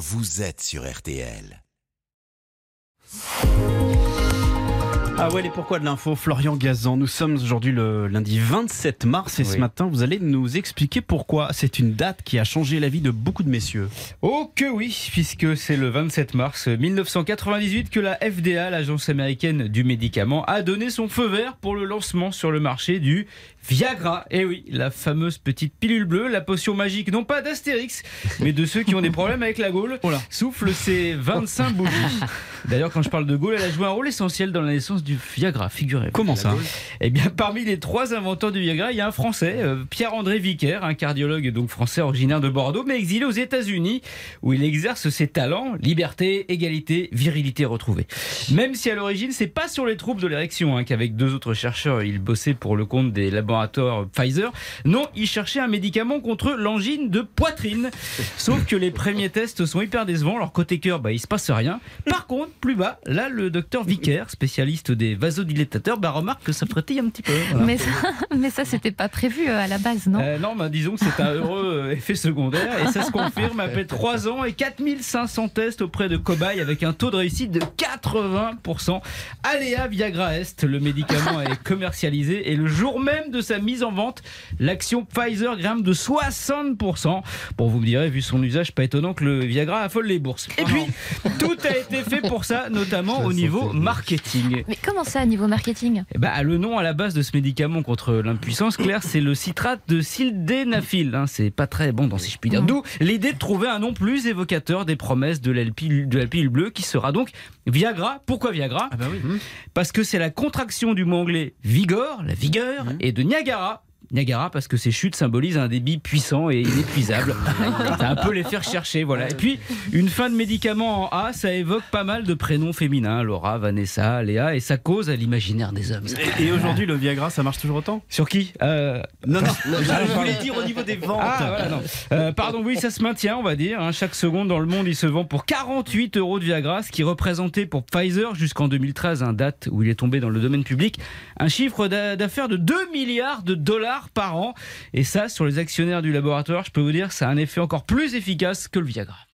vous êtes sur RTL. Ah ouais, les pourquoi de l'info, Florian Gazan. Nous sommes aujourd'hui le lundi 27 mars et ce matin, vous allez nous expliquer pourquoi c'est une date qui a changé la vie de beaucoup de messieurs. Oh que oui, puisque c'est le 27 mars 1998 que la FDA, l'agence américaine du médicament, a donné son feu vert pour le lancement sur le marché du Viagra. Et oui, la fameuse petite pilule bleue, la potion magique, non pas d'Astérix, mais de ceux qui ont des problèmes avec la Gaule, souffle ses 25 bougies. D'ailleurs, quand je parle de Gaule, elle a joué un rôle essentiel dans la naissance du Viagra, figurez Comment ça Eh bien, parmi les trois inventeurs du Viagra, il y a un Français, euh, Pierre-André Vicaire, un cardiologue donc français originaire de Bordeaux, mais exilé aux États-Unis, où il exerce ses talents, liberté, égalité, virilité retrouvée. Même si à l'origine, c'est pas sur les troubles de l'érection hein, qu'avec deux autres chercheurs, il bossait pour le compte des laboratoires Pfizer. Non, il cherchait un médicament contre l'angine de poitrine. Sauf que les premiers tests sont hyper décevants. Alors côté cœur, bah, il se passe rien. Par contre, plus bas, là, le docteur Vicaire, spécialiste des vasodilatateurs, bah, remarque que ça frétille un petit peu. Mais ça, mais ça c'était pas prévu euh, à la base, non Euh, non, bah, disons que c'est un heureux euh, effet secondaire et ça se confirme après 3 ans et 4500 tests auprès de cobayes avec un taux de réussite de 80%. Aléa Viagra Est, le médicament est commercialisé et le jour même de sa mise en vente, l'action Pfizer grimpe de 60%. Bon, vous me direz, vu son usage, pas étonnant que le Viagra affole les bourses. Et puis, tout a été fait pour ça, notamment au niveau marketing. Mais comment ça, niveau marketing? Eh ben, le nom à la base de ce médicament contre l'impuissance, Claire, c'est le citrate de sildenafil. Hein, c'est pas très bon, dans, si je puis dire. D'où l'idée de trouver un nom plus évocateur des promesses de la pilule, de la pilule bleue, qui sera donc Viagra. Pourquoi Viagra? Ah bah oui. Parce que c'est la contraction du mot anglais vigor, la vigueur, et de Niagara. Niagara parce que ces chutes symbolisent un débit puissant et inépuisable. C'est un peu les faire chercher, voilà. Et puis, une fin de médicament en A, ça évoque pas mal de prénoms féminins. Laura, Vanessa, Léa, et ça cause à l'imaginaire des hommes. Et, et aujourd'hui, le Viagra, ça marche toujours autant? Sur qui? Euh, Non, non, je voulais dire au niveau des ventes. Ah, voilà, non. Euh, pardon, oui, ça se maintient, on va dire. hein. Chaque seconde dans le monde, il se vend pour 48 euros de Viagra, ce qui représentait pour Pfizer jusqu'en 2013, un date où il est tombé dans le domaine public, un chiffre d'a- d'affaires de 2 milliards de par an. Et ça, sur les actionnaires du laboratoire, je peux vous dire, ça a un effet encore plus efficace que le Viagra.